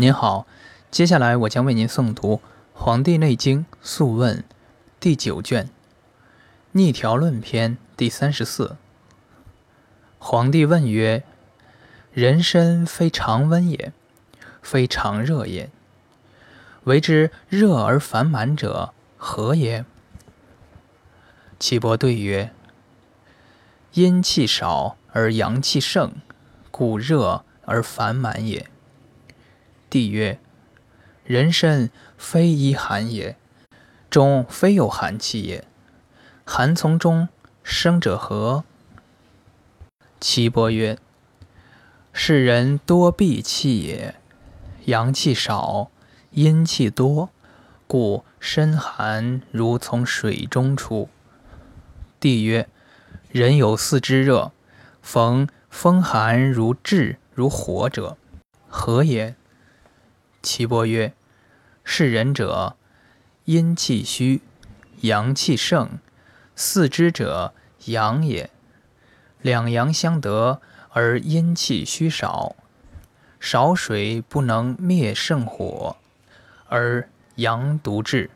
您好，接下来我将为您诵读《黄帝内经·素问》第九卷《逆条论篇》第三十四。黄帝问曰：“人身非常温也，非常热也。为之热而烦满者，何也？”岐伯对曰：“阴气少而阳气盛，故热而烦满也。”帝曰：“人身非一寒也，中非有寒气也。寒从中生者何？”岐伯曰：“世人多闭气也，阳气少，阴气多，故身寒如从水中出。”帝曰：“人有四肢热，逢风寒如炙如火者，何也？”岐伯曰：“是人者，阴气虚，阳气盛，四肢者阳也。两阳相得，而阴气虚少，少水不能灭盛火，而阳独滞。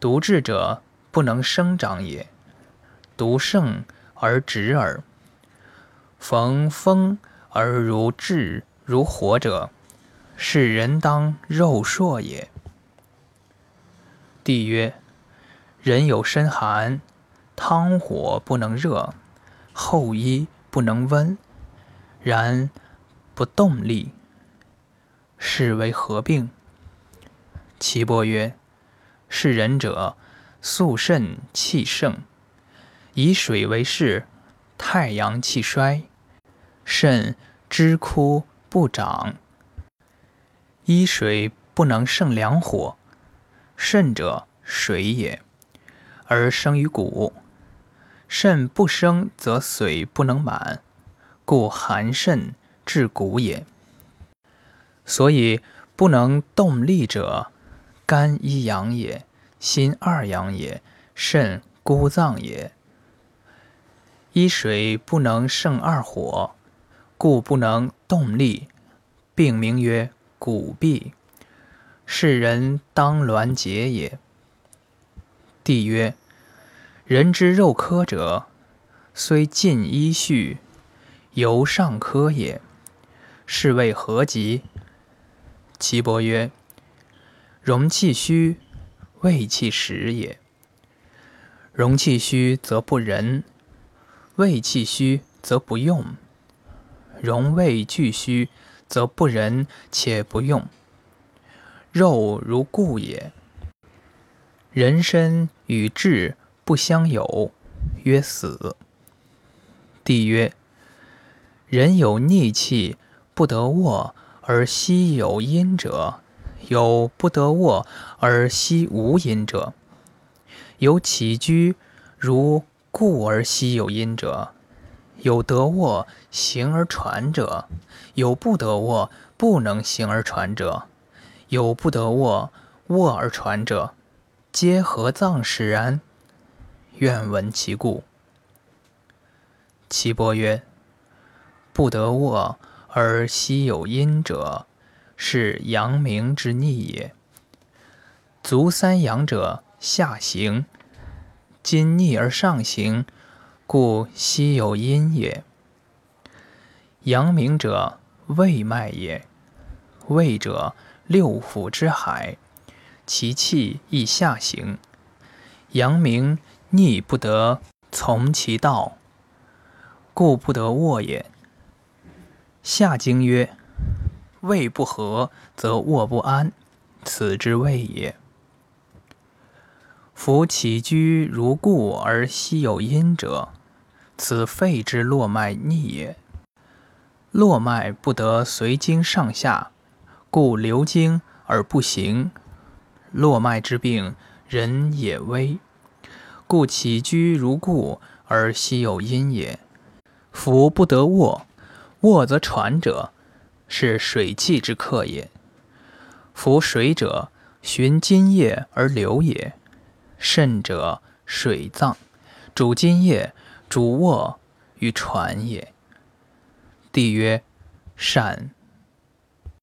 独滞者不能生长也，独盛而止耳。逢风而如炙如火者。”是人当肉硕也。帝曰：人有身寒，汤火不能热，后衣不能温，然不动力，是为何病？岐伯曰：是人者，素肾气盛，以水为势，太阳气衰，肾之枯不长。一水不能胜两火，肾者水也，而生于骨。肾不生则水不能满，故寒肾至骨也。所以不能动力者，肝一阳也，心二阳也，肾孤脏也。一水不能胜二火，故不能动力，病名曰。骨痹，是人当挛结也。帝曰：人之肉科者，虽尽衣序，犹尚科也。是谓何疾？岐伯曰：容气虚，胃气实也。容气虚则不仁，胃气虚则不用，容胃俱虚。则不仁且不用，肉如故也。人身与志不相有，曰死。帝曰：人有逆气不得卧而息有阴者，有不得卧而息无阴者，有起居如故而息有阴者。有得卧行而传者，有不得卧不能行而传者，有不得卧卧而传者，皆何脏使然？愿闻其故。岐伯曰：不得卧而息有阴者，是阳明之逆也。足三阳者下行，今逆而上行。故息有阴也。阳明者，胃脉也。胃者，六腑之海，其气亦下行。阳明逆不得从其道，故不得卧也。下经曰：胃不和，则卧不安，此之谓也。夫起居如故而息有阴者。此肺之络脉逆也，络脉不得随经上下，故流经而不行。络脉之病，人也危，故起居如故而息有阴也。夫不得卧，卧则喘者，是水气之客也。夫水者，循津液而流也。肾者，水脏，主津液。主卧与船也。帝曰：善。